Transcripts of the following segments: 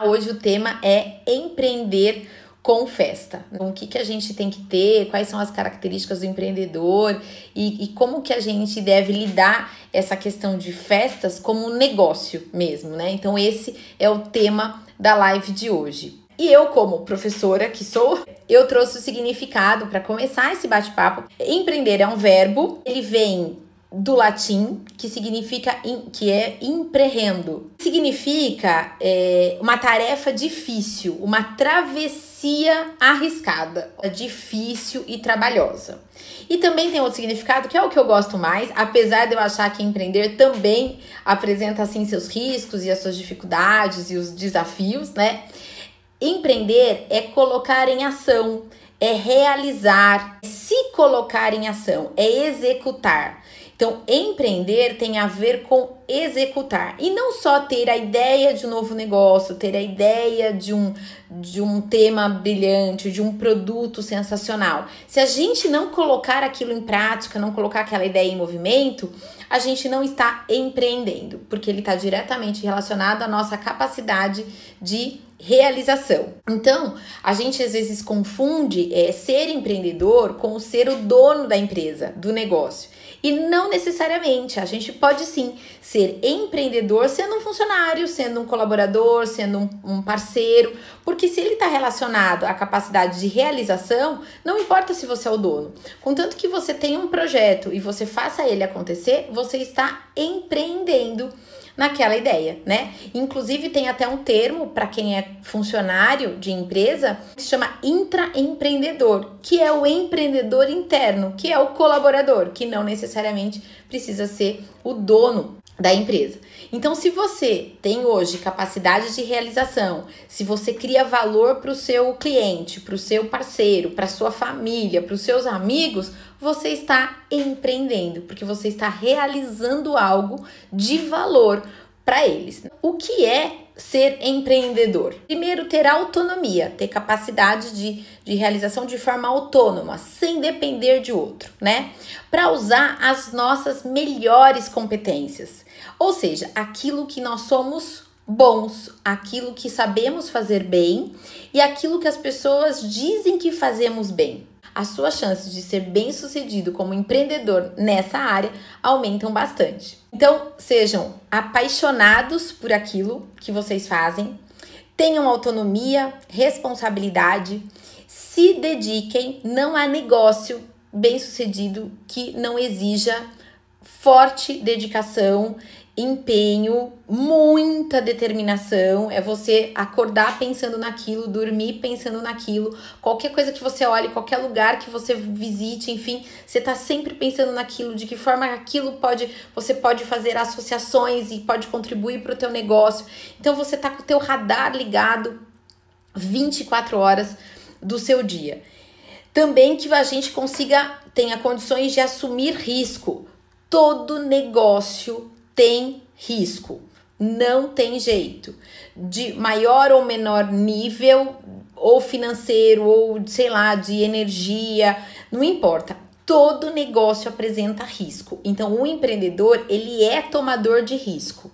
Hoje o tema é empreender com festa. Então, o que, que a gente tem que ter, quais são as características do empreendedor e, e como que a gente deve lidar essa questão de festas como negócio mesmo, né? Então, esse é o tema da live de hoje. E eu, como professora que sou, eu trouxe o significado para começar esse bate-papo. Empreender é um verbo, ele vem do latim, que significa que é imprehendo. Significa é, uma tarefa difícil, uma travessia arriscada, difícil e trabalhosa. E também tem outro significado que é o que eu gosto mais, apesar de eu achar que empreender também apresenta assim seus riscos e as suas dificuldades e os desafios, né? Empreender é colocar em ação, é realizar, é se colocar em ação, é executar. Então, empreender tem a ver com executar e não só ter a ideia de um novo negócio, ter a ideia de um, de um tema brilhante, de um produto sensacional. Se a gente não colocar aquilo em prática, não colocar aquela ideia em movimento, a gente não está empreendendo, porque ele está diretamente relacionado à nossa capacidade de realização. Então, a gente às vezes confunde é, ser empreendedor com ser o dono da empresa, do negócio. E não necessariamente, a gente pode sim ser empreendedor sendo um funcionário, sendo um colaborador, sendo um, um parceiro, porque se ele está relacionado à capacidade de realização, não importa se você é o dono. Contanto que você tenha um projeto e você faça ele acontecer, você está empreendendo naquela ideia, né? Inclusive tem até um termo para quem é funcionário de empresa que se chama intraempreendedor, que é o empreendedor interno, que é o colaborador, que não necessariamente precisa ser o dono da empresa. Então, se você tem hoje capacidade de realização, se você cria valor para o seu cliente, para o seu parceiro, para sua família, para os seus amigos, você está empreendendo, porque você está realizando algo de valor para eles. O que é ser empreendedor? Primeiro, ter autonomia, ter capacidade de, de realização de forma autônoma, sem depender de outro, né? Para usar as nossas melhores competências, ou seja, aquilo que nós somos bons, aquilo que sabemos fazer bem e aquilo que as pessoas dizem que fazemos bem as suas chances de ser bem sucedido como empreendedor nessa área aumentam bastante. Então, sejam apaixonados por aquilo que vocês fazem, tenham autonomia, responsabilidade, se dediquem, não há negócio bem sucedido que não exija forte dedicação empenho, muita determinação. É você acordar pensando naquilo, dormir pensando naquilo. Qualquer coisa que você olhe, qualquer lugar que você visite, enfim, você tá sempre pensando naquilo, de que forma aquilo pode, você pode fazer associações e pode contribuir para o teu negócio. Então você tá com o teu radar ligado 24 horas do seu dia. Também que a gente consiga tenha condições de assumir risco. Todo negócio tem risco. Não tem jeito. De maior ou menor nível, ou financeiro, ou sei lá, de energia, não importa. Todo negócio apresenta risco. Então, o empreendedor, ele é tomador de risco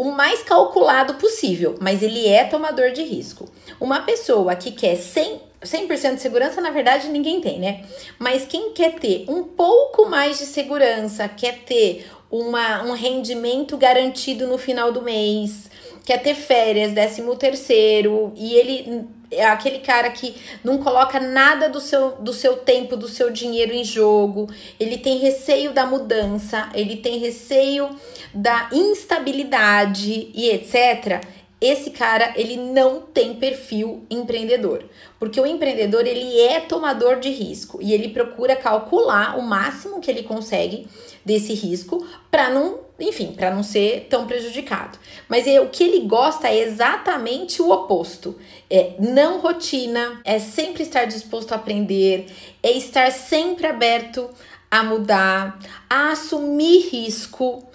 o mais calculado possível, mas ele é tomador de risco. Uma pessoa que quer 100, 100% de segurança, na verdade, ninguém tem, né? Mas quem quer ter um pouco mais de segurança, quer ter uma, um rendimento garantido no final do mês, quer ter férias, décimo terceiro, e ele é aquele cara que não coloca nada do seu, do seu tempo, do seu dinheiro em jogo, ele tem receio da mudança, ele tem receio da instabilidade e etc esse cara ele não tem perfil empreendedor, porque o empreendedor ele é tomador de risco e ele procura calcular o máximo que ele consegue desse risco para não, enfim, para não ser tão prejudicado. Mas é, o que ele gosta é exatamente o oposto. É não rotina, é sempre estar disposto a aprender, é estar sempre aberto a mudar, a assumir risco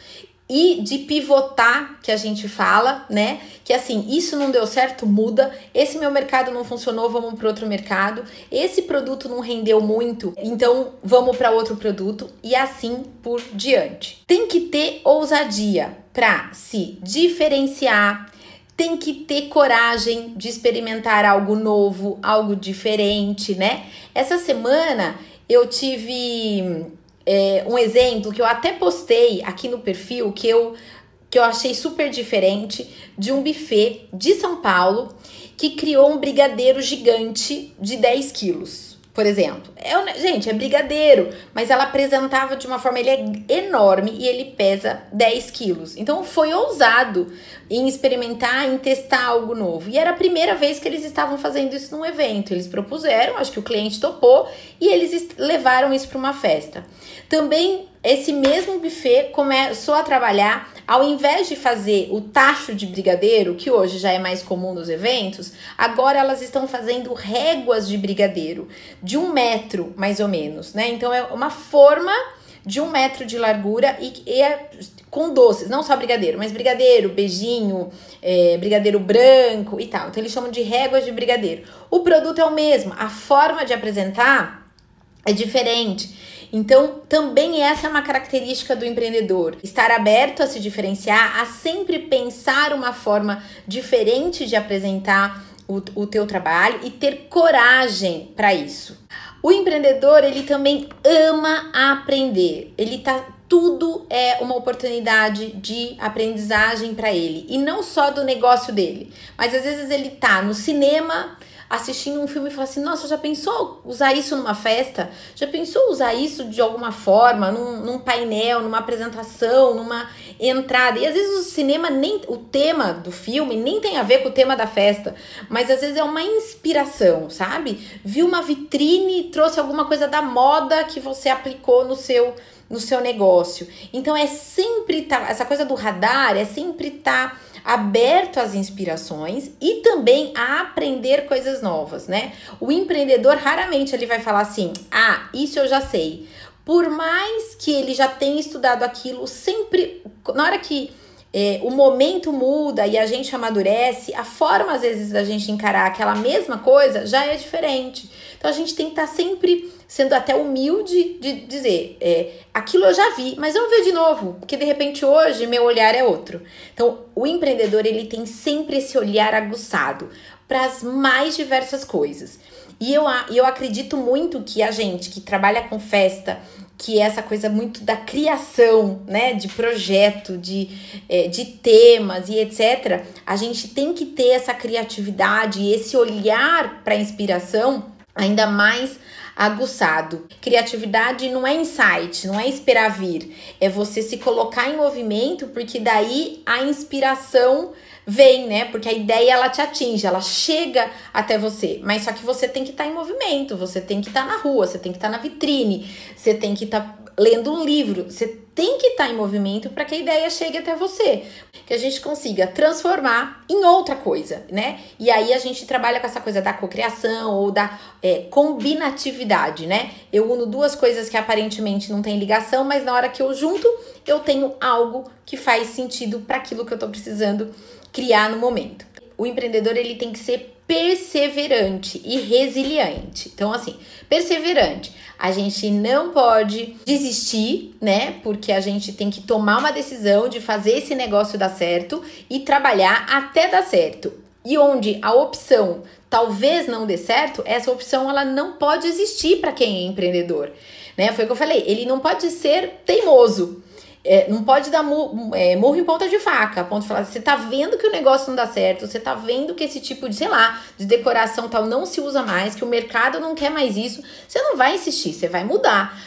e de pivotar, que a gente fala, né? Que assim, isso não deu certo, muda. Esse meu mercado não funcionou, vamos para outro mercado. Esse produto não rendeu muito, então vamos para outro produto e assim por diante. Tem que ter ousadia para se diferenciar, tem que ter coragem de experimentar algo novo, algo diferente, né? Essa semana eu tive é, um exemplo que eu até postei aqui no perfil que eu, que eu achei super diferente de um buffet de São Paulo que criou um brigadeiro gigante de 10 quilos por exemplo. É, gente, é brigadeiro, mas ela apresentava de uma forma, ele é enorme e ele pesa 10 quilos. Então foi ousado em experimentar, em testar algo novo. E era a primeira vez que eles estavam fazendo isso num evento. Eles propuseram, acho que o cliente topou e eles levaram isso para uma festa. Também esse mesmo buffet começou a trabalhar, ao invés de fazer o tacho de brigadeiro, que hoje já é mais comum nos eventos, agora elas estão fazendo réguas de brigadeiro, de um metro mais ou menos, né? Então é uma forma de um metro de largura e, e é com doces, não só brigadeiro, mas brigadeiro, beijinho, é, brigadeiro branco e tal. Então eles chamam de réguas de brigadeiro. O produto é o mesmo, a forma de apresentar é diferente. Então, também essa é uma característica do empreendedor, estar aberto a se diferenciar, a sempre pensar uma forma diferente de apresentar o, o teu trabalho e ter coragem para isso. O empreendedor, ele também ama aprender. Ele tá tudo é uma oportunidade de aprendizagem para ele e não só do negócio dele, mas às vezes ele tá no cinema assistindo um filme e fala assim: Nossa, já pensou usar isso numa festa? Já pensou usar isso de alguma forma, num, num painel, numa apresentação, numa entrada? E às vezes o cinema, nem o tema do filme nem tem a ver com o tema da festa, mas às vezes é uma inspiração, sabe? Viu uma vitrine e trouxe alguma coisa da moda que você aplicou no seu no seu negócio. Então é sempre tá, essa coisa do radar é sempre tá aberto às inspirações e também a aprender coisas novas, né? O empreendedor raramente ele vai falar assim: "Ah, isso eu já sei". Por mais que ele já tenha estudado aquilo, sempre na hora que é, o momento muda e a gente amadurece, a forma às vezes da gente encarar aquela mesma coisa já é diferente. Então a gente tem que estar tá sempre sendo até humilde de dizer, é, aquilo eu já vi, mas vamos ver de novo, porque de repente hoje meu olhar é outro. Então o empreendedor ele tem sempre esse olhar aguçado para as mais diversas coisas. E eu, eu acredito muito que a gente que trabalha com festa, que é essa coisa muito da criação, né, de projeto, de, é, de temas e etc., a gente tem que ter essa criatividade e esse olhar para a inspiração ainda mais aguçado. Criatividade não é insight, não é esperar vir, é você se colocar em movimento, porque daí a inspiração vem, né? Porque a ideia ela te atinge, ela chega até você. Mas só que você tem que estar tá em movimento, você tem que estar tá na rua, você tem que estar tá na vitrine, você tem que estar tá lendo um livro, você tem que estar tá em movimento para que a ideia chegue até você, que a gente consiga transformar em outra coisa, né? E aí a gente trabalha com essa coisa da cocriação ou da é, combinatividade, né? Eu uno duas coisas que aparentemente não tem ligação, mas na hora que eu junto, eu tenho algo que faz sentido para aquilo que eu estou precisando criar no momento. O empreendedor ele tem que ser perseverante e resiliente. Então, assim, perseverante. A gente não pode desistir, né? Porque a gente tem que tomar uma decisão de fazer esse negócio dar certo e trabalhar até dar certo. E onde a opção talvez não dê certo, essa opção ela não pode existir para quem é empreendedor, né? Foi o que eu falei, ele não pode ser teimoso. É, não pode dar mu é, murro em ponta de faca, a ponto de falar, você tá vendo que o negócio não dá certo, você tá vendo que esse tipo de, sei lá, de decoração tal não se usa mais, que o mercado não quer mais isso, você não vai insistir, você vai mudar.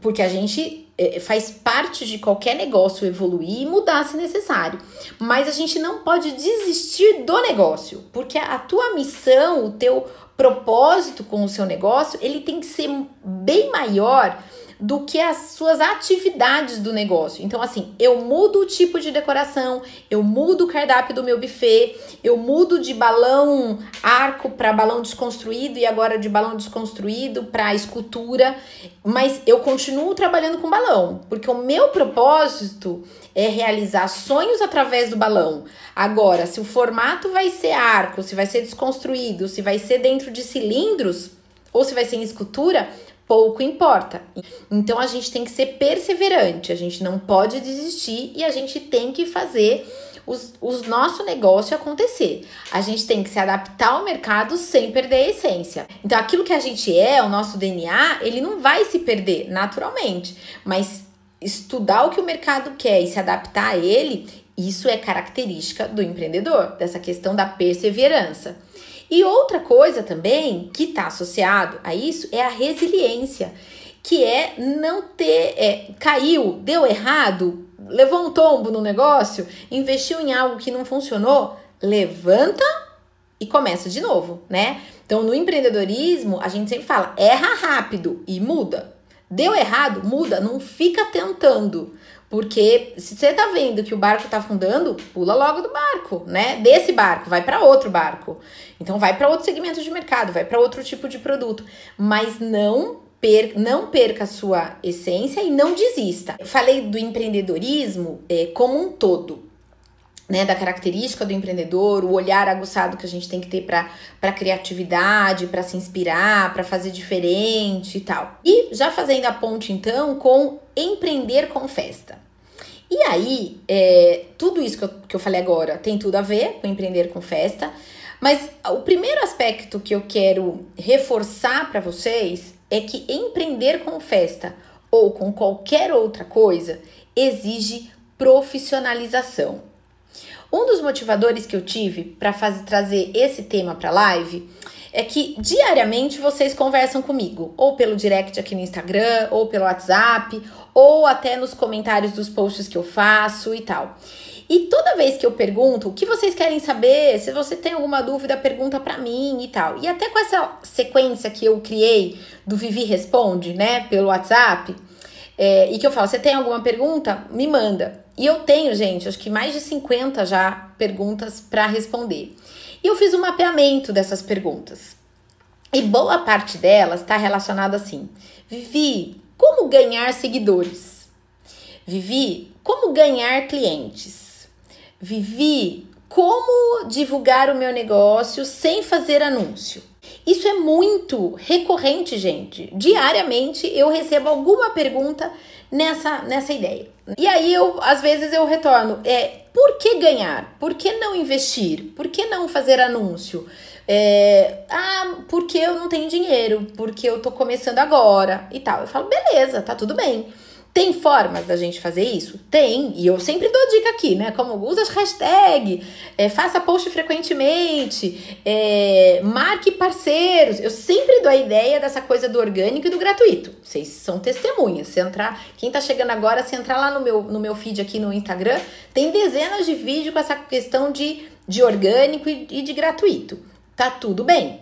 Porque a gente é, faz parte de qualquer negócio evoluir e mudar se necessário. Mas a gente não pode desistir do negócio, porque a tua missão, o teu propósito com o seu negócio, ele tem que ser bem maior do que as suas atividades do negócio. Então, assim, eu mudo o tipo de decoração, eu mudo o cardápio do meu buffet, eu mudo de balão arco para balão desconstruído e agora de balão desconstruído para escultura, mas eu continuo trabalhando com balão, porque o meu propósito é realizar sonhos através do balão. Agora, se o formato vai ser arco, se vai ser desconstruído, se vai ser dentro de cilindros ou se vai ser em escultura, pouco importa. Então a gente tem que ser perseverante, a gente não pode desistir e a gente tem que fazer o nosso negócio acontecer. A gente tem que se adaptar ao mercado sem perder a essência. Então, aquilo que a gente é, o nosso DNA, ele não vai se perder naturalmente, mas estudar o que o mercado quer e se adaptar a ele, isso é característica do empreendedor, dessa questão da perseverança. E outra coisa também que está associado a isso é a resiliência, que é não ter. É, caiu, deu errado, levou um tombo no negócio, investiu em algo que não funcionou, levanta e começa de novo, né? Então, no empreendedorismo, a gente sempre fala, erra rápido e muda. Deu errado, muda, não fica tentando. Porque se você tá vendo que o barco tá afundando, pula logo do barco, né? Desse barco, vai para outro barco. Então vai para outro segmento de mercado, vai para outro tipo de produto, mas não per, não perca a sua essência e não desista. Eu falei do empreendedorismo é, como um todo. Né, da característica do empreendedor, o olhar aguçado que a gente tem que ter para criatividade, para se inspirar, para fazer diferente e tal. E já fazendo a ponte então com empreender com festa. E aí, é, tudo isso que eu, que eu falei agora tem tudo a ver com empreender com festa, mas o primeiro aspecto que eu quero reforçar para vocês é que empreender com festa ou com qualquer outra coisa exige profissionalização. Um dos motivadores que eu tive para trazer esse tema para live é que diariamente vocês conversam comigo, ou pelo direct aqui no Instagram, ou pelo WhatsApp, ou até nos comentários dos posts que eu faço e tal. E toda vez que eu pergunto o que vocês querem saber, se você tem alguma dúvida, pergunta para mim e tal. E até com essa sequência que eu criei do Vivi Responde, né, pelo WhatsApp, é, e que eu falo, você tem alguma pergunta? Me manda. E eu tenho, gente, acho que mais de 50 já perguntas para responder. E eu fiz um mapeamento dessas perguntas. E boa parte delas está relacionada assim: Vivi, como ganhar seguidores? Vivi, como ganhar clientes? Vivi, como divulgar o meu negócio sem fazer anúncio? Isso é muito recorrente, gente. Diariamente eu recebo alguma pergunta nessa, nessa ideia. E aí eu, às vezes, eu retorno. É, por que ganhar? Por que não investir? Por que não fazer anúncio? É, ah, porque eu não tenho dinheiro, porque eu tô começando agora e tal. Eu falo, beleza, tá tudo bem. Tem formas da gente fazer isso? Tem, e eu sempre dou dica aqui, né? Como usa as hashtags, é, faça post frequentemente, é, marque parceiros. Eu sempre dou a ideia dessa coisa do orgânico e do gratuito. Vocês são testemunhas. Se entrar, quem tá chegando agora, se entrar lá no meu, no meu feed aqui no Instagram, tem dezenas de vídeos com essa questão de, de orgânico e, e de gratuito. Tá tudo bem.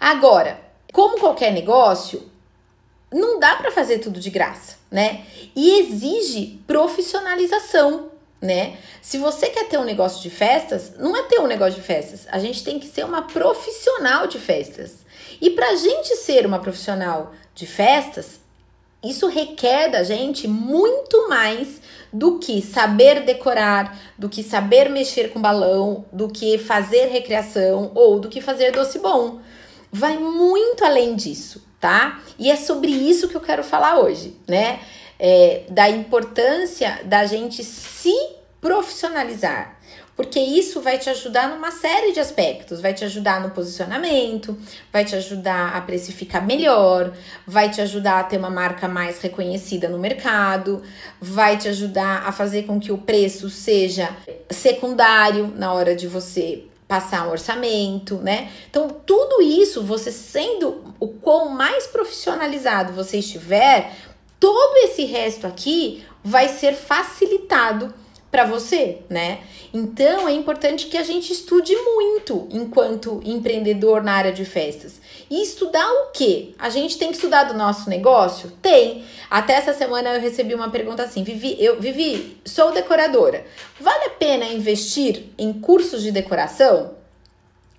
Agora, como qualquer negócio, não dá para fazer tudo de graça, né? E exige profissionalização, né? Se você quer ter um negócio de festas, não é ter um negócio de festas, a gente tem que ser uma profissional de festas. E para a gente ser uma profissional de festas, isso requer da gente muito mais do que saber decorar, do que saber mexer com balão, do que fazer recreação ou do que fazer doce bom. Vai muito além disso tá? E é sobre isso que eu quero falar hoje, né? É, da importância da gente se profissionalizar, porque isso vai te ajudar numa série de aspectos. Vai te ajudar no posicionamento, vai te ajudar a precificar melhor, vai te ajudar a ter uma marca mais reconhecida no mercado, vai te ajudar a fazer com que o preço seja secundário na hora de você passar um orçamento, né? Então, tudo isso, você sendo o quão mais profissionalizado você estiver, todo esse resto aqui vai ser facilitado para você, né? Então é importante que a gente estude muito enquanto empreendedor na área de festas. E estudar o quê? A gente tem que estudar do nosso negócio? Tem. Até essa semana eu recebi uma pergunta assim: Vivi, eu Vivi, sou decoradora. Vale a pena investir em cursos de decoração?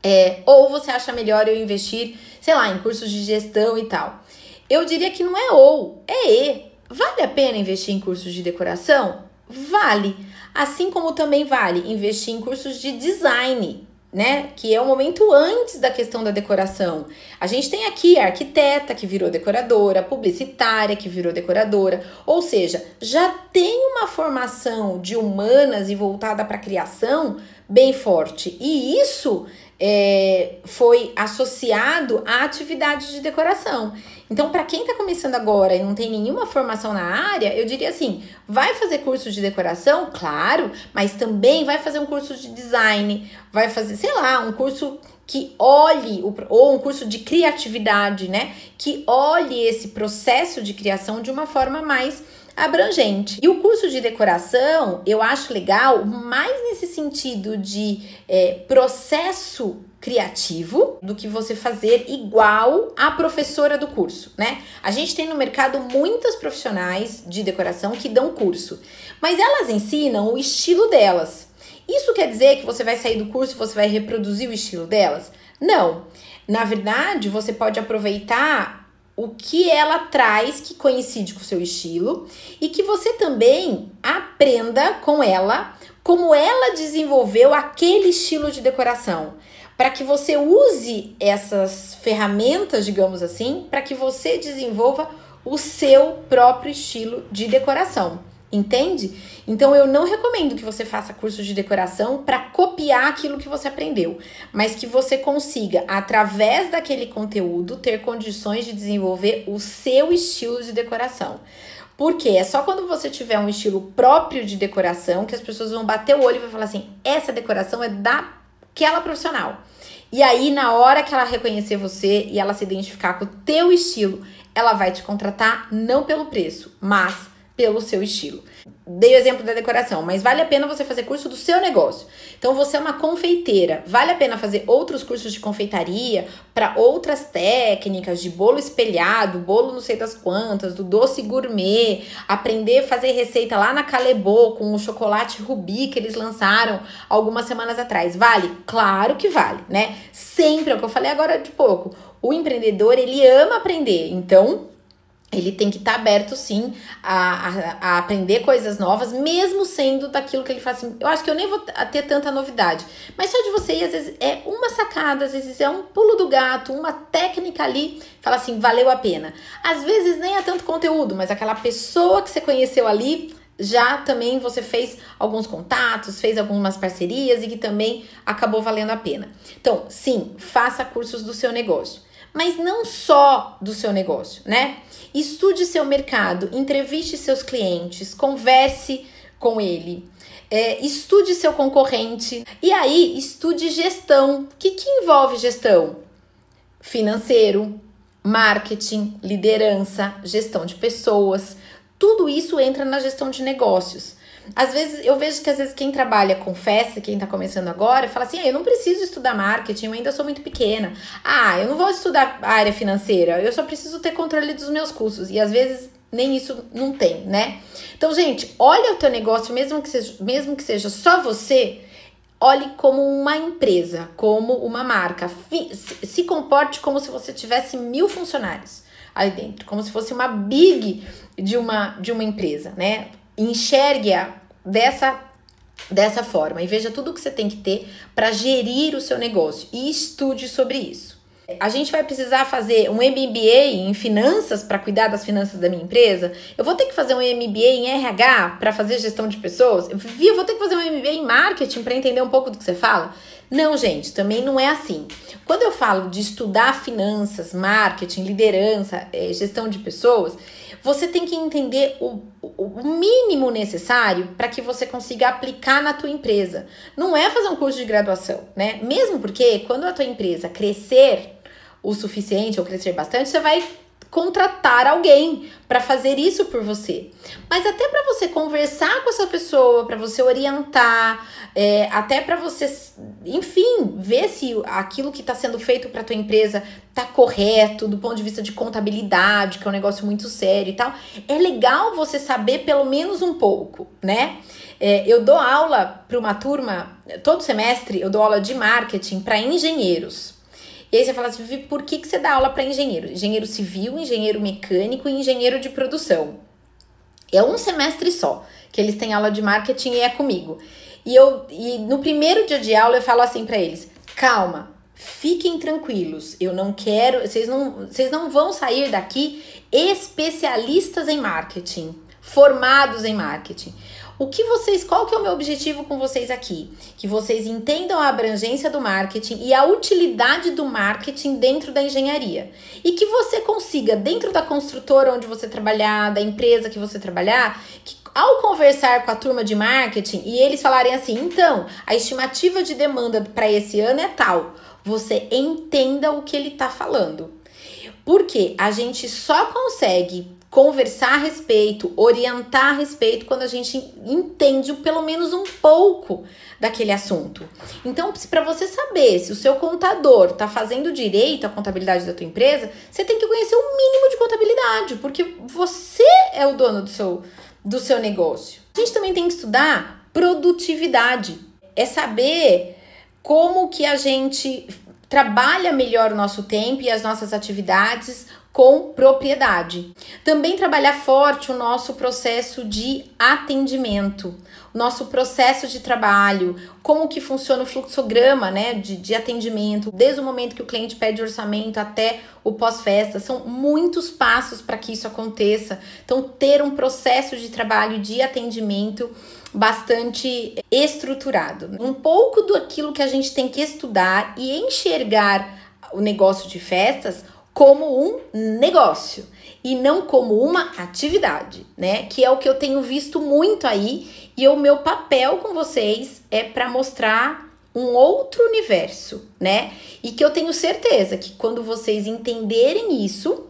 É, ou você acha melhor eu investir, sei lá, em cursos de gestão e tal? Eu diria que não é ou, é e. Vale a pena investir em cursos de decoração? Vale. Assim como também vale investir em cursos de design, né? Que é o momento antes da questão da decoração. A gente tem aqui a arquiteta que virou decoradora, publicitária que virou decoradora, ou seja, já tem uma formação de humanas e voltada para a criação bem forte. E isso é, foi associado à atividade de decoração. Então, para quem está começando agora e não tem nenhuma formação na área, eu diria assim: vai fazer curso de decoração, claro, mas também vai fazer um curso de design, vai fazer, sei lá, um curso que olhe, ou um curso de criatividade, né? Que olhe esse processo de criação de uma forma mais abrangente. E o curso de decoração eu acho legal mais nesse sentido de é, processo criativo do que você fazer igual a professora do curso, né? A gente tem no mercado muitas profissionais de decoração que dão curso, mas elas ensinam o estilo delas. Isso quer dizer que você vai sair do curso e você vai reproduzir o estilo delas? Não. Na verdade, você pode aproveitar o que ela traz que coincide com o seu estilo e que você também aprenda com ela como ela desenvolveu aquele estilo de decoração, para que você use essas ferramentas, digamos assim, para que você desenvolva o seu próprio estilo de decoração. Entende? Então eu não recomendo que você faça curso de decoração para copiar aquilo que você aprendeu, mas que você consiga, através daquele conteúdo, ter condições de desenvolver o seu estilo de decoração. Porque é só quando você tiver um estilo próprio de decoração que as pessoas vão bater o olho e vão falar assim: essa decoração é daquela profissional. E aí, na hora que ela reconhecer você e ela se identificar com o teu estilo, ela vai te contratar não pelo preço, mas pelo seu estilo. Dei o exemplo da decoração, mas vale a pena você fazer curso do seu negócio. Então você é uma confeiteira, vale a pena fazer outros cursos de confeitaria para outras técnicas de bolo espelhado, bolo não sei das quantas, do doce gourmet, aprender a fazer receita lá na Calebô com o chocolate rubi que eles lançaram algumas semanas atrás. Vale? Claro que vale, né? Sempre é o que eu falei agora de pouco. O empreendedor, ele ama aprender. Então, ele tem que estar tá aberto sim a, a, a, aprender coisas novas, mesmo sendo daquilo que ele faz assim. Eu acho que eu nem vou ter tanta novidade, mas só de você ir, às vezes é uma sacada, às vezes é um pulo do gato, uma técnica ali, fala assim, valeu a pena. Às vezes nem é tanto conteúdo, mas aquela pessoa que você conheceu ali já também você fez alguns contatos, fez algumas parcerias e que também acabou valendo a pena. Então, sim, faça cursos do seu negócio, mas não só do seu negócio, né? Estude seu mercado, entreviste seus clientes, converse com ele. É, estude seu concorrente e aí estude gestão. O que, que envolve gestão? Financeiro, marketing, liderança, gestão de pessoas. Tudo isso entra na gestão de negócios. Às vezes eu vejo que às vezes quem trabalha com festa, quem tá começando agora, fala assim: ah, eu não preciso estudar marketing, eu ainda sou muito pequena. Ah, eu não vou estudar a área financeira, eu só preciso ter controle dos meus custos. E às vezes nem isso não tem, né? Então, gente, olha o teu negócio, mesmo que seja, mesmo que seja só você, olhe como uma empresa, como uma marca. Se comporte como se você tivesse mil funcionários aí dentro, como se fosse uma big de uma, de uma empresa, né? Enxergue-a dessa dessa forma e veja tudo o que você tem que ter para gerir o seu negócio e estude sobre isso. A gente vai precisar fazer um MBA em finanças para cuidar das finanças da minha empresa? Eu vou ter que fazer um MBA em RH para fazer gestão de pessoas? Eu vou ter que fazer um MBA em marketing para entender um pouco do que você fala? Não, gente, também não é assim. Quando eu falo de estudar finanças, marketing, liderança, eh, gestão de pessoas, você tem que entender o, o mínimo necessário para que você consiga aplicar na tua empresa. Não é fazer um curso de graduação, né? Mesmo porque quando a tua empresa crescer o suficiente ou crescer bastante, você vai contratar alguém para fazer isso por você. Mas até para você conversar com essa pessoa, para você orientar, é, até para você, enfim, ver se aquilo que está sendo feito para tua empresa tá correto do ponto de vista de contabilidade, que é um negócio muito sério e tal. É legal você saber pelo menos um pouco, né? É, eu dou aula para uma turma todo semestre. Eu dou aula de marketing para engenheiros. E aí você fala assim, Vivi, por que, que você dá aula para engenheiro? Engenheiro civil, engenheiro mecânico e engenheiro de produção. É um semestre só que eles têm aula de marketing e é comigo. E eu e no primeiro dia de aula eu falo assim para eles: calma, fiquem tranquilos. Eu não quero, vocês não, vocês não vão sair daqui especialistas em marketing, formados em marketing. O que vocês, qual que é o meu objetivo com vocês aqui? Que vocês entendam a abrangência do marketing e a utilidade do marketing dentro da engenharia. E que você consiga, dentro da construtora onde você trabalhar, da empresa que você trabalhar, que ao conversar com a turma de marketing e eles falarem assim, então, a estimativa de demanda para esse ano é tal, você entenda o que ele está falando. Porque a gente só consegue conversar a respeito, orientar a respeito quando a gente entende pelo menos um pouco daquele assunto. Então, para você saber se o seu contador está fazendo direito à contabilidade da tua empresa, você tem que conhecer o mínimo de contabilidade, porque você é o dono do seu do seu negócio. A gente também tem que estudar produtividade. É saber como que a gente trabalha melhor o nosso tempo e as nossas atividades com propriedade. Também trabalhar forte o nosso processo de atendimento, o nosso processo de trabalho, como que funciona o fluxograma né, de, de atendimento, desde o momento que o cliente pede orçamento até o pós-festa. São muitos passos para que isso aconteça. Então, ter um processo de trabalho de atendimento bastante estruturado. Um pouco do aquilo que a gente tem que estudar e enxergar o negócio de festas como um negócio e não como uma atividade, né? Que é o que eu tenho visto muito aí e o meu papel com vocês é para mostrar um outro universo, né? E que eu tenho certeza que quando vocês entenderem isso,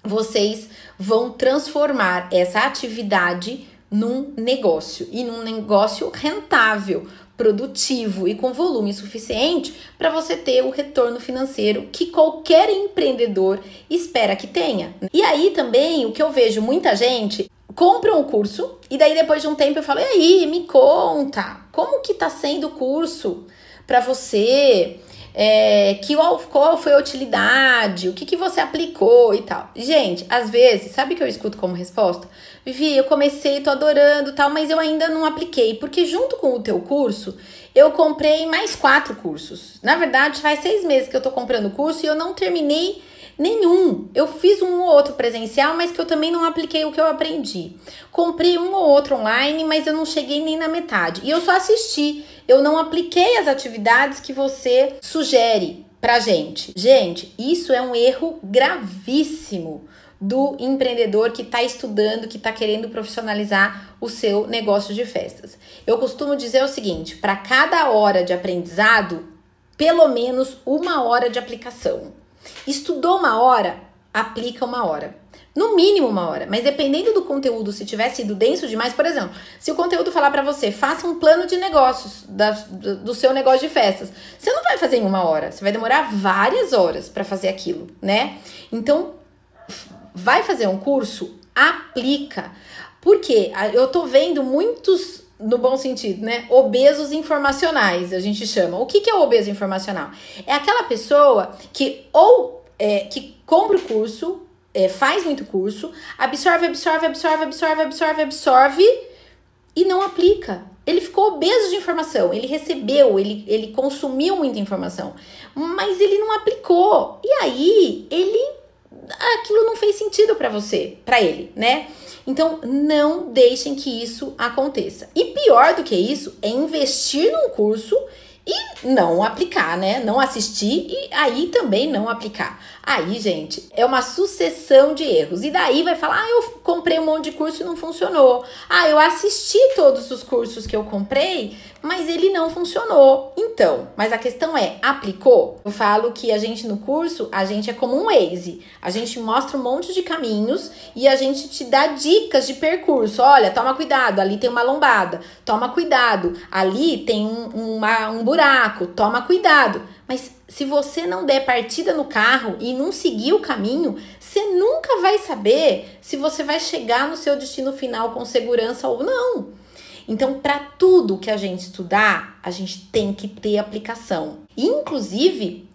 vocês vão transformar essa atividade num negócio e num negócio rentável, produtivo e com volume suficiente para você ter o retorno financeiro que qualquer empreendedor espera que tenha. E aí também o que eu vejo muita gente compra um curso e daí depois de um tempo eu falo: "E aí, me conta, como que tá sendo o curso para você?" É, que, qual foi a utilidade, o que, que você aplicou e tal. Gente, às vezes, sabe o que eu escuto como resposta? Vivi, eu comecei, tô adorando tal, mas eu ainda não apliquei, porque junto com o teu curso, eu comprei mais quatro cursos. Na verdade, faz seis meses que eu tô comprando curso e eu não terminei nenhum. Eu fiz um ou outro presencial, mas que eu também não apliquei o que eu aprendi. Comprei um ou outro online, mas eu não cheguei nem na metade. E eu só assisti eu não apliquei as atividades que você sugere pra gente. Gente, isso é um erro gravíssimo do empreendedor que está estudando, que está querendo profissionalizar o seu negócio de festas. Eu costumo dizer o seguinte: para cada hora de aprendizado, pelo menos uma hora de aplicação. Estudou uma hora, aplica uma hora. No mínimo uma hora, mas dependendo do conteúdo, se tiver sido denso demais, por exemplo, se o conteúdo falar para você, faça um plano de negócios da, do seu negócio de festas, você não vai fazer em uma hora, você vai demorar várias horas para fazer aquilo, né? Então, vai fazer um curso, aplica. Porque eu tô vendo muitos no bom sentido, né? Obesos informacionais, a gente chama. O que, que é obeso informacional? É aquela pessoa que ou é, que compra o curso, é, faz muito curso, absorve, absorve, absorve, absorve, absorve, absorve e não aplica. Ele ficou obeso de informação, ele recebeu, ele, ele consumiu muita informação, mas ele não aplicou. E aí, ele aquilo não fez sentido para você, para ele, né? Então, não deixem que isso aconteça. E pior do que isso é investir num curso e não aplicar, né? Não assistir e aí também não aplicar. Aí, gente, é uma sucessão de erros. E daí vai falar: ah, eu comprei um monte de curso e não funcionou. Ah, eu assisti todos os cursos que eu comprei, mas ele não funcionou. Então, mas a questão é: aplicou? Eu falo que a gente no curso, a gente é como um Waze. A gente mostra um monte de caminhos e a gente te dá dicas de percurso. Olha, toma cuidado, ali tem uma lombada. Toma cuidado, ali tem um, uma, um buraco. Toma cuidado. Mas se você não der partida no carro e não seguir o caminho, você nunca vai saber se você vai chegar no seu destino final com segurança ou não. Então, para tudo que a gente estudar, a gente tem que ter aplicação. Inclusive,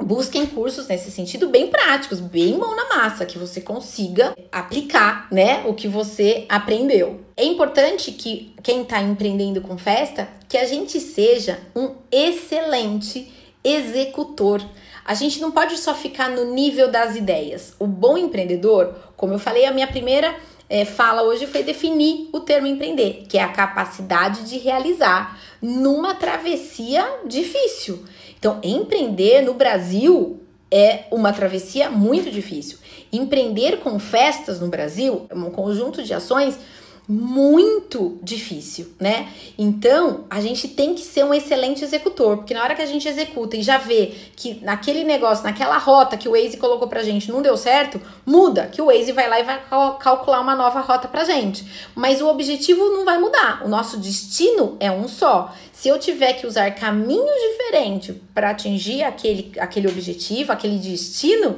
busquem cursos nesse sentido bem práticos, bem mão na massa, que você consiga aplicar, né, o que você aprendeu. É importante que quem está empreendendo com festa, que a gente seja um excelente executor. A gente não pode só ficar no nível das ideias. O bom empreendedor, como eu falei, a minha primeira é, fala hoje foi definir o termo empreender, que é a capacidade de realizar numa travessia difícil. Então, empreender no Brasil é uma travessia muito difícil. Empreender com festas no Brasil é um conjunto de ações muito difícil, né? Então, a gente tem que ser um excelente executor, porque na hora que a gente executa e já vê que naquele negócio, naquela rota que o Waze colocou pra gente não deu certo, muda, que o Waze vai lá e vai calcular uma nova rota pra gente. Mas o objetivo não vai mudar, o nosso destino é um só. Se eu tiver que usar caminhos diferentes para atingir aquele, aquele objetivo, aquele destino,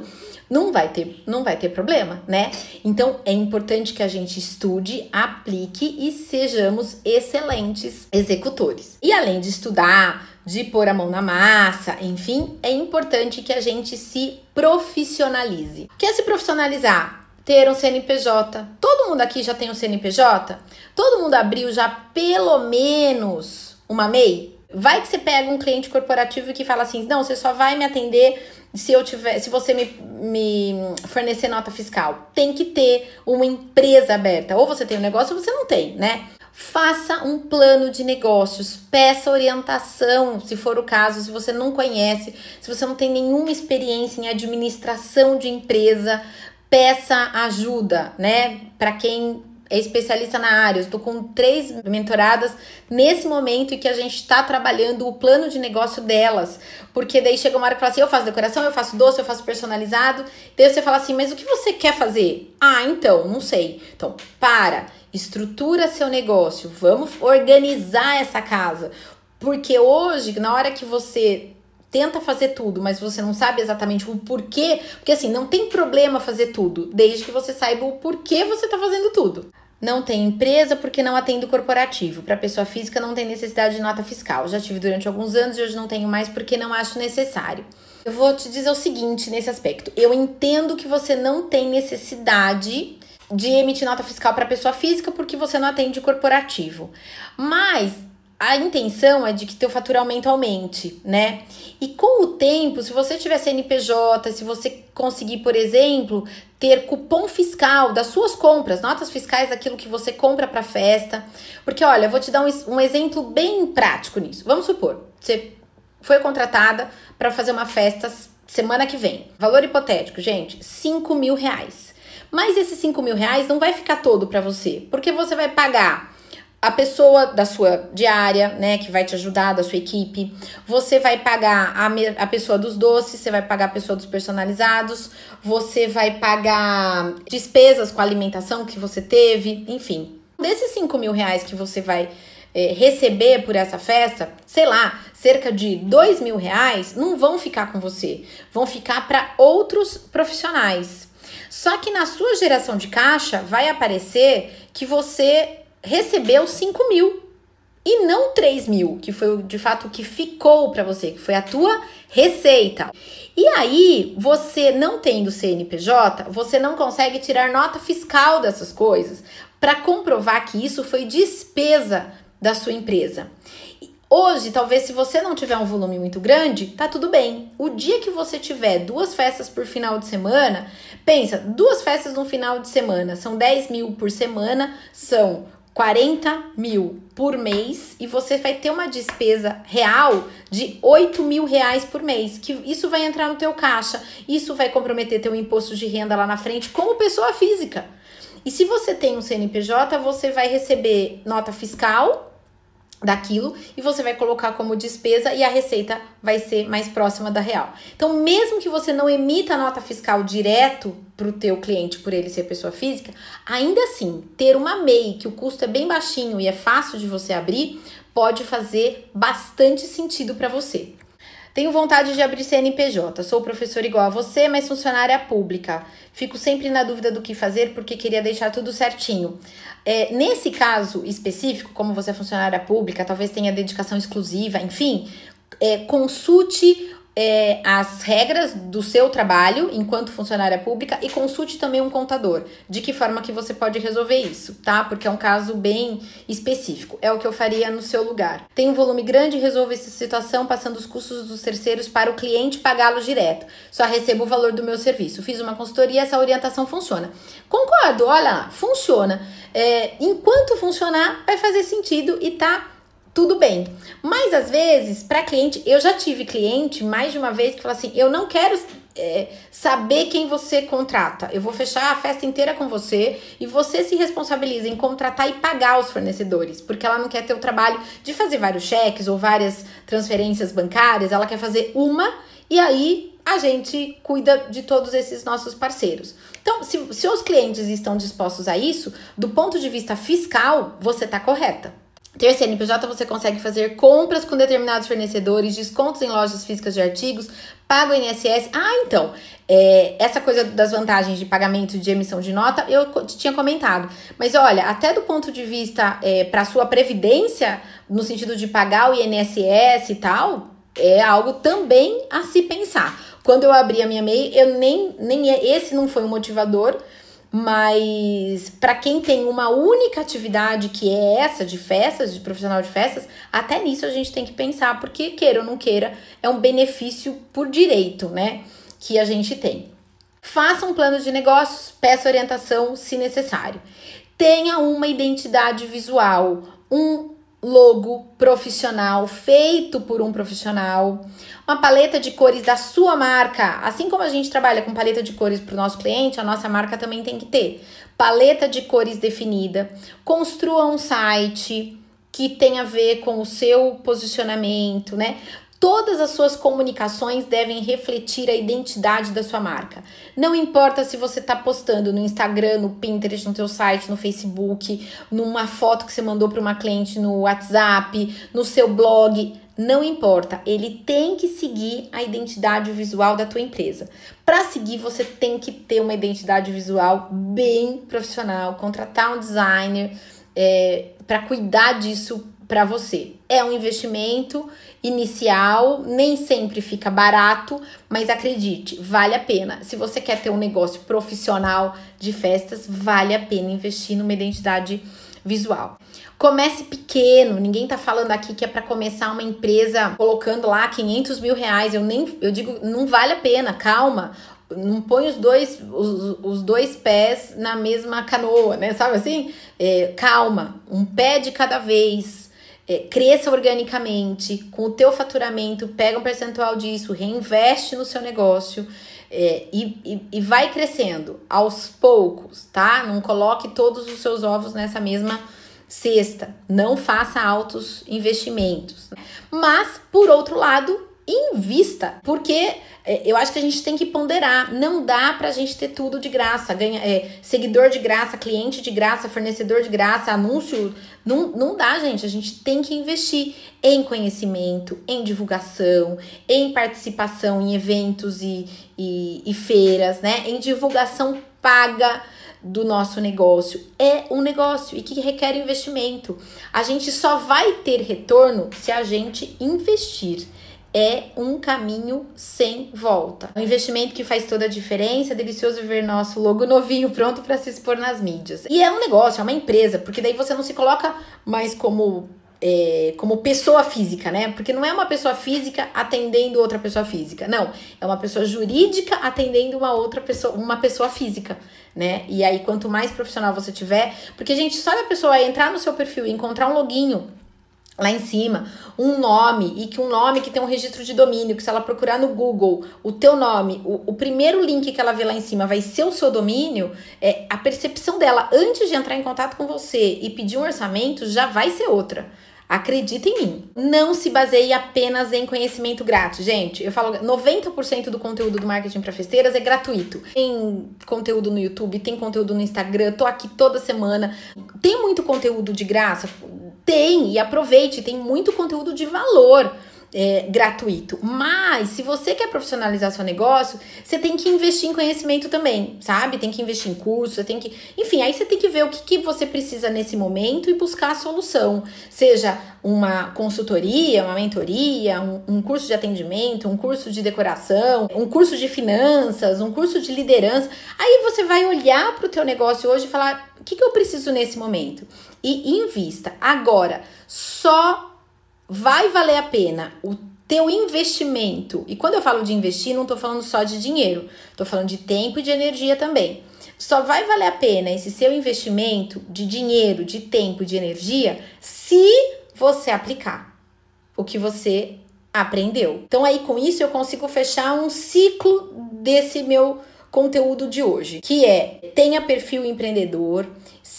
não vai ter, não vai ter problema, né? Então é importante que a gente estude, aplique e sejamos excelentes executores. E além de estudar, de pôr a mão na massa, enfim, é importante que a gente se profissionalize. Quer se profissionalizar? Ter um CNPJ. Todo mundo aqui já tem um CNPJ? Todo mundo abriu já pelo menos uma MEI? Vai que você pega um cliente corporativo que fala assim: não, você só vai me atender se eu tiver, se você me, me fornecer nota fiscal. Tem que ter uma empresa aberta. Ou você tem um negócio ou você não tem, né? Faça um plano de negócios, peça orientação, se for o caso, se você não conhece, se você não tem nenhuma experiência em administração de empresa, peça ajuda, né? Para quem é especialista na área. Eu estou com três mentoradas nesse momento em que a gente está trabalhando o plano de negócio delas. Porque daí chega uma hora que fala assim: eu faço decoração, eu faço doce, eu faço personalizado. Daí você fala assim: mas o que você quer fazer? Ah, então, não sei. Então, para, estrutura seu negócio, vamos organizar essa casa. Porque hoje, na hora que você tenta fazer tudo, mas você não sabe exatamente o porquê, porque assim, não tem problema fazer tudo, desde que você saiba o porquê você tá fazendo tudo. Não tem empresa porque não atende o corporativo. Para pessoa física não tem necessidade de nota fiscal. Já tive durante alguns anos e hoje não tenho mais porque não acho necessário. Eu vou te dizer o seguinte nesse aspecto. Eu entendo que você não tem necessidade de emitir nota fiscal para pessoa física porque você não atende corporativo. Mas a intenção é de que teu faturamento aumente, né? E com o tempo, se você tiver CNPJ, se você conseguir, por exemplo, ter cupom fiscal das suas compras, notas fiscais daquilo que você compra para festa. Porque olha, eu vou te dar um, um exemplo bem prático nisso. Vamos supor, você foi contratada para fazer uma festa semana que vem. Valor hipotético, gente, 5 mil reais. Mas esses 5 mil reais não vai ficar todo para você, porque você vai pagar a pessoa da sua diária, né, que vai te ajudar, da sua equipe. Você vai pagar a, a pessoa dos doces, você vai pagar a pessoa dos personalizados, você vai pagar despesas com a alimentação que você teve, enfim. Desses 5 mil reais que você vai é, receber por essa festa, sei lá, cerca de 2 mil reais não vão ficar com você, vão ficar para outros profissionais. Só que na sua geração de caixa vai aparecer que você recebeu 5 mil e não 3 mil, que foi de fato o que ficou para você, que foi a tua receita. E aí, você não tendo CNPJ, você não consegue tirar nota fiscal dessas coisas para comprovar que isso foi despesa da sua empresa. Hoje, talvez se você não tiver um volume muito grande, tá tudo bem. O dia que você tiver duas festas por final de semana, pensa, duas festas no final de semana, são 10 mil por semana, são 40 mil por mês e você vai ter uma despesa real de 8 mil reais por mês. Que isso vai entrar no teu caixa, isso vai comprometer teu imposto de renda lá na frente como pessoa física. E se você tem um CNPJ, você vai receber nota fiscal daquilo e você vai colocar como despesa e a receita vai ser mais próxima da real. Então, mesmo que você não emita a nota fiscal direto para o teu cliente por ele ser pessoa física, ainda assim, ter uma MEI que o custo é bem baixinho e é fácil de você abrir, pode fazer bastante sentido para você. Tenho vontade de abrir CNPJ. Sou professor igual a você, mas funcionária pública. Fico sempre na dúvida do que fazer porque queria deixar tudo certinho. É, nesse caso específico, como você é funcionária pública, talvez tenha dedicação exclusiva, enfim, é, consulte é, as regras do seu trabalho enquanto funcionária pública e consulte também um contador. De que forma que você pode resolver isso, tá? Porque é um caso bem específico. É o que eu faria no seu lugar. Tem um volume grande, resolvo essa situação passando os custos dos terceiros para o cliente pagá-los direto. Só recebo o valor do meu serviço. Fiz uma consultoria, essa orientação funciona. Concordo, olha, funciona. É, enquanto funcionar, vai fazer sentido e tá tudo bem. Mas às vezes, para cliente, eu já tive cliente mais de uma vez que falou assim: eu não quero é, saber quem você contrata. Eu vou fechar a festa inteira com você e você se responsabiliza em contratar e pagar os fornecedores, porque ela não quer ter o trabalho de fazer vários cheques ou várias transferências bancárias, ela quer fazer uma e aí a gente cuida de todos esses nossos parceiros. Então, se, se os clientes estão dispostos a isso, do ponto de vista fiscal, você está correta. Ter CNPJ você consegue fazer compras com determinados fornecedores, descontos em lojas físicas de artigos, paga o INSS. Ah, então, é, essa coisa das vantagens de pagamento de emissão de nota eu tinha comentado. Mas olha, até do ponto de vista é, para sua previdência, no sentido de pagar o INSS e tal, é algo também a se pensar. Quando eu abri a minha MEI, eu nem, nem esse não foi um motivador mas para quem tem uma única atividade que é essa de festas, de profissional de festas, até nisso a gente tem que pensar, porque queira ou não queira, é um benefício por direito, né, que a gente tem. Faça um plano de negócios, peça orientação se necessário. Tenha uma identidade visual, um logo profissional feito por um profissional, uma paleta de cores da sua marca. Assim como a gente trabalha com paleta de cores para o nosso cliente, a nossa marca também tem que ter paleta de cores definida. Construa um site que tenha a ver com o seu posicionamento, né? Todas as suas comunicações devem refletir a identidade da sua marca. Não importa se você está postando no Instagram, no Pinterest, no seu site, no Facebook, numa foto que você mandou para uma cliente no WhatsApp, no seu blog, não importa, ele tem que seguir a identidade visual da tua empresa. Para seguir, você tem que ter uma identidade visual bem profissional, contratar um designer é, para cuidar disso para você. É um investimento inicial, nem sempre fica barato, mas acredite, vale a pena. Se você quer ter um negócio profissional de festas, vale a pena investir numa identidade visual. Comece pequeno, ninguém tá falando aqui que é para começar uma empresa colocando lá 500 mil reais. Eu nem, eu digo, não vale a pena, calma. Não põe os dois, os, os dois pés na mesma canoa, né? Sabe assim? É, calma, um pé de cada vez é, cresça organicamente, com o teu faturamento, pega um percentual disso, reinveste no seu negócio é, e, e, e, vai crescendo aos poucos, tá? Não coloque todos os seus ovos nessa mesma cesta. Não faça altos investimentos. Mas, por outro lado, invista, porque eu acho que a gente tem que ponderar. Não dá pra gente ter tudo de graça. Ganha, é, seguidor de graça, cliente de graça, fornecedor de graça, anúncio. Não, não dá, gente. A gente tem que investir em conhecimento, em divulgação, em participação em eventos e, e, e feiras, né? Em divulgação paga do nosso negócio. É um negócio e que requer investimento. A gente só vai ter retorno se a gente investir é um caminho sem volta. Um investimento que faz toda a diferença, é delicioso ver nosso logo novinho pronto para se expor nas mídias. E é um negócio, é uma empresa, porque daí você não se coloca mais como é, como pessoa física, né? Porque não é uma pessoa física atendendo outra pessoa física, não. É uma pessoa jurídica atendendo uma outra pessoa, uma pessoa física, né? E aí, quanto mais profissional você tiver, porque, gente, só a pessoa entrar no seu perfil e encontrar um loginho lá em cima, um nome e que um nome que tem um registro de domínio, que se ela procurar no Google o teu nome, o, o primeiro link que ela vê lá em cima vai ser o seu domínio, é, a percepção dela antes de entrar em contato com você e pedir um orçamento já vai ser outra. Acredita em mim. Não se baseie apenas em conhecimento grátis, gente. Eu falo 90% do conteúdo do marketing para festeiras é gratuito. Tem conteúdo no YouTube, tem conteúdo no Instagram, tô aqui toda semana. Tem muito conteúdo de graça? Tem, e aproveite, tem muito conteúdo de valor. É, gratuito. Mas se você quer profissionalizar seu negócio, você tem que investir em conhecimento também, sabe? Tem que investir em curso, você tem que. Enfim, aí você tem que ver o que, que você precisa nesse momento e buscar a solução. Seja uma consultoria, uma mentoria, um, um curso de atendimento, um curso de decoração, um curso de finanças, um curso de liderança. Aí você vai olhar para o teu negócio hoje e falar: o que, que eu preciso nesse momento? E invista. Agora, só vai valer a pena o teu investimento. E quando eu falo de investir, não estou falando só de dinheiro, estou falando de tempo e de energia também. Só vai valer a pena esse seu investimento de dinheiro, de tempo e de energia se você aplicar o que você aprendeu. Então aí com isso eu consigo fechar um ciclo desse meu conteúdo de hoje, que é tenha perfil empreendedor,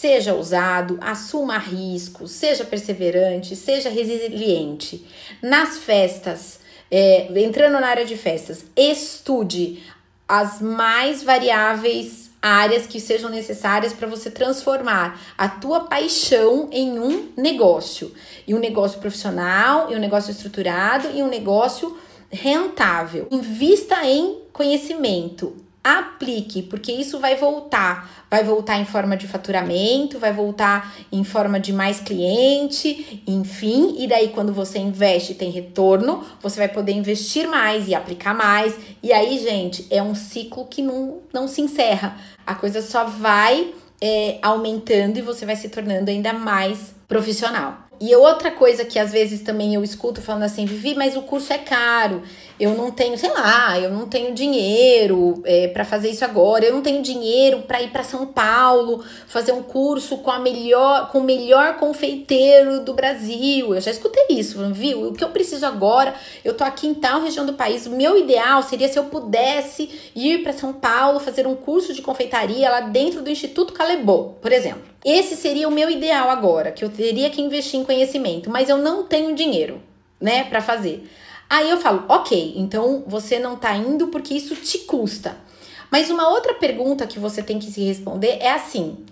seja ousado, assuma riscos, seja perseverante, seja resiliente. Nas festas, é, entrando na área de festas, estude as mais variáveis áreas que sejam necessárias para você transformar a tua paixão em um negócio, e um negócio profissional, e um negócio estruturado, e um negócio rentável. Invista em conhecimento, aplique, porque isso vai voltar. Vai voltar em forma de faturamento, vai voltar em forma de mais cliente, enfim. E daí, quando você investe tem retorno, você vai poder investir mais e aplicar mais. E aí, gente, é um ciclo que não, não se encerra. A coisa só vai é, aumentando e você vai se tornando ainda mais profissional. E outra coisa que às vezes também eu escuto falando assim, Vivi, mas o curso é caro eu não tenho, sei lá, eu não tenho dinheiro é, para fazer isso agora, eu não tenho dinheiro para ir para São Paulo fazer um curso com a melhor, com o melhor confeiteiro do Brasil. Eu já escutei isso, viu? O que eu preciso agora, eu tô aqui em tal região do país, o meu ideal seria se eu pudesse ir para São Paulo fazer um curso de confeitaria lá dentro do Instituto Calebô, por exemplo. Esse seria o meu ideal agora, que eu teria que investir em conhecimento, mas eu não tenho dinheiro, né, para fazer. Aí eu falo, ok, então você não tá indo porque isso te custa. Mas uma outra pergunta que você tem que se responder é assim: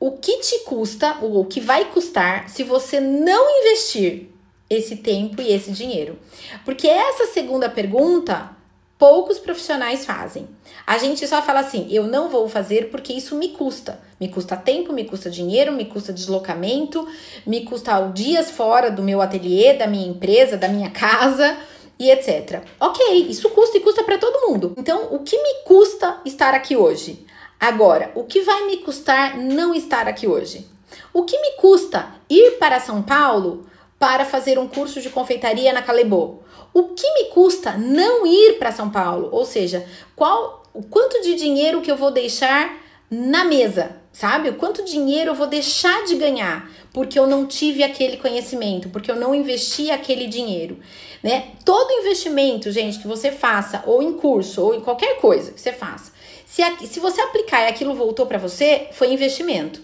o que te custa, ou o que vai custar, se você não investir esse tempo e esse dinheiro? Porque essa segunda pergunta poucos profissionais fazem. A gente só fala assim: eu não vou fazer porque isso me custa. Me custa tempo, me custa dinheiro, me custa deslocamento, me custa dias fora do meu ateliê, da minha empresa, da minha casa e etc. Ok, isso custa e custa para todo mundo. Então, o que me custa estar aqui hoje? Agora, o que vai me custar não estar aqui hoje? O que me custa ir para São Paulo para fazer um curso de confeitaria na Calebô? O que me custa não ir para São Paulo? Ou seja, qual o quanto de dinheiro que eu vou deixar na mesa, sabe? O quanto dinheiro eu vou deixar de ganhar porque eu não tive aquele conhecimento, porque eu não investi aquele dinheiro, né? Todo investimento, gente, que você faça, ou em curso, ou em qualquer coisa que você faça, se, se você aplicar e aquilo voltou para você, foi investimento.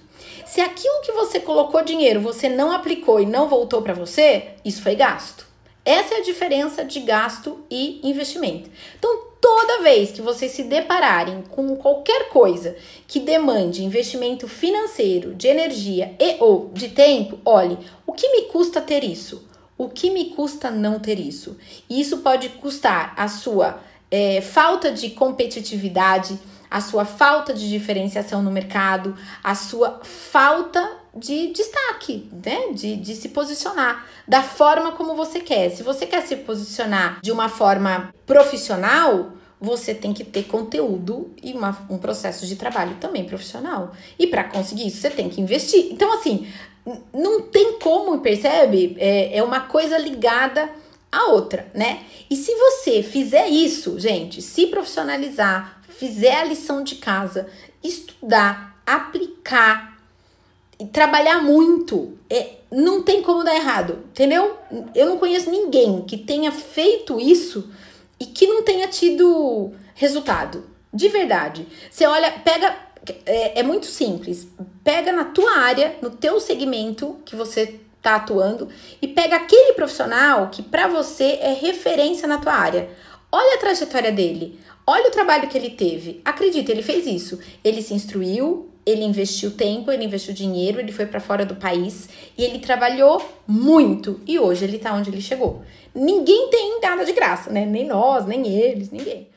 Se aquilo que você colocou dinheiro você não aplicou e não voltou para você, isso foi gasto. Essa é a diferença de gasto e investimento. Então, toda vez que vocês se depararem com qualquer coisa que demande investimento financeiro, de energia e ou de tempo, olhe, o que me custa ter isso? O que me custa não ter isso? E isso pode custar a sua é, falta de competitividade, a sua falta de diferenciação no mercado, a sua falta de destaque, né? De, de se posicionar da forma como você quer. Se você quer se posicionar de uma forma profissional, você tem que ter conteúdo e uma, um processo de trabalho também profissional. E para conseguir isso, você tem que investir. Então, assim, não tem como, percebe? É, é uma coisa ligada à outra, né? E se você fizer isso, gente, se profissionalizar, fizer a lição de casa, estudar, aplicar, e trabalhar muito, é, não tem como dar errado, entendeu? Eu não conheço ninguém que tenha feito isso e que não tenha tido resultado. De verdade. Você olha, pega. É, é muito simples. Pega na tua área, no teu segmento que você tá atuando e pega aquele profissional que para você é referência na tua área. Olha a trajetória dele, olha o trabalho que ele teve. Acredita, ele fez isso. Ele se instruiu, ele investiu tempo, ele investiu dinheiro, ele foi para fora do país e ele trabalhou muito. E hoje ele tá onde ele chegou. Ninguém tem nada de graça, né? Nem nós, nem eles, ninguém.